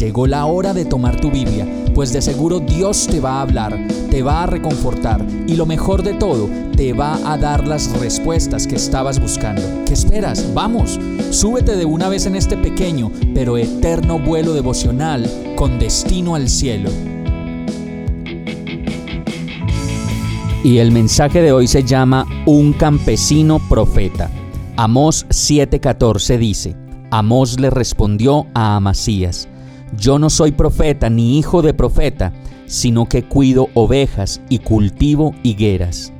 Llegó la hora de tomar tu Biblia, pues de seguro Dios te va a hablar, te va a reconfortar y lo mejor de todo, te va a dar las respuestas que estabas buscando. ¿Qué esperas? Vamos, súbete de una vez en este pequeño pero eterno vuelo devocional con destino al cielo. Y el mensaje de hoy se llama Un campesino profeta. Amós 7:14 dice, Amós le respondió a Amasías, yo no soy profeta ni hijo de profeta, sino que cuido ovejas y cultivo higueras.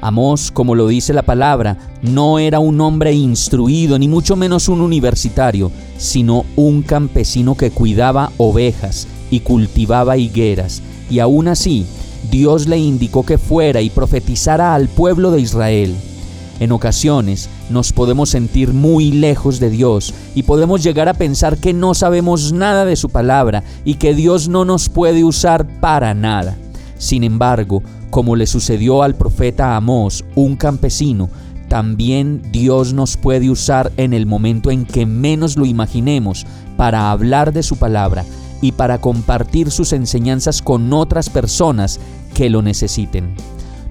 Amós, como lo dice la palabra, no era un hombre instruido, ni mucho menos un universitario, sino un campesino que cuidaba ovejas y cultivaba higueras, y aún así Dios le indicó que fuera y profetizara al pueblo de Israel. En ocasiones nos podemos sentir muy lejos de Dios y podemos llegar a pensar que no sabemos nada de su palabra y que Dios no nos puede usar para nada. Sin embargo, como le sucedió al profeta Amós, un campesino, también Dios nos puede usar en el momento en que menos lo imaginemos para hablar de su palabra y para compartir sus enseñanzas con otras personas que lo necesiten.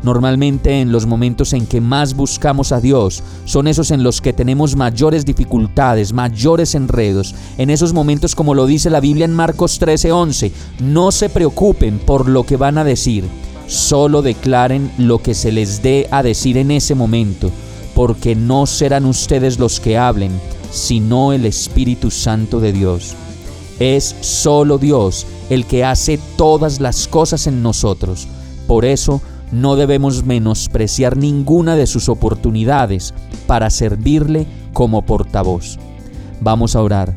Normalmente en los momentos en que más buscamos a Dios son esos en los que tenemos mayores dificultades, mayores enredos. En esos momentos, como lo dice la Biblia en Marcos 13:11, no se preocupen por lo que van a decir, solo declaren lo que se les dé a decir en ese momento, porque no serán ustedes los que hablen, sino el Espíritu Santo de Dios. Es solo Dios el que hace todas las cosas en nosotros. Por eso, no debemos menospreciar ninguna de sus oportunidades para servirle como portavoz. Vamos a orar.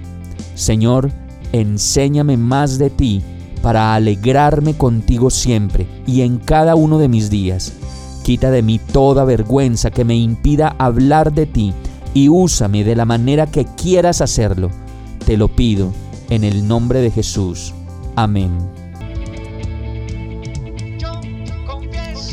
Señor, enséñame más de ti para alegrarme contigo siempre y en cada uno de mis días. Quita de mí toda vergüenza que me impida hablar de ti y úsame de la manera que quieras hacerlo. Te lo pido en el nombre de Jesús. Amén.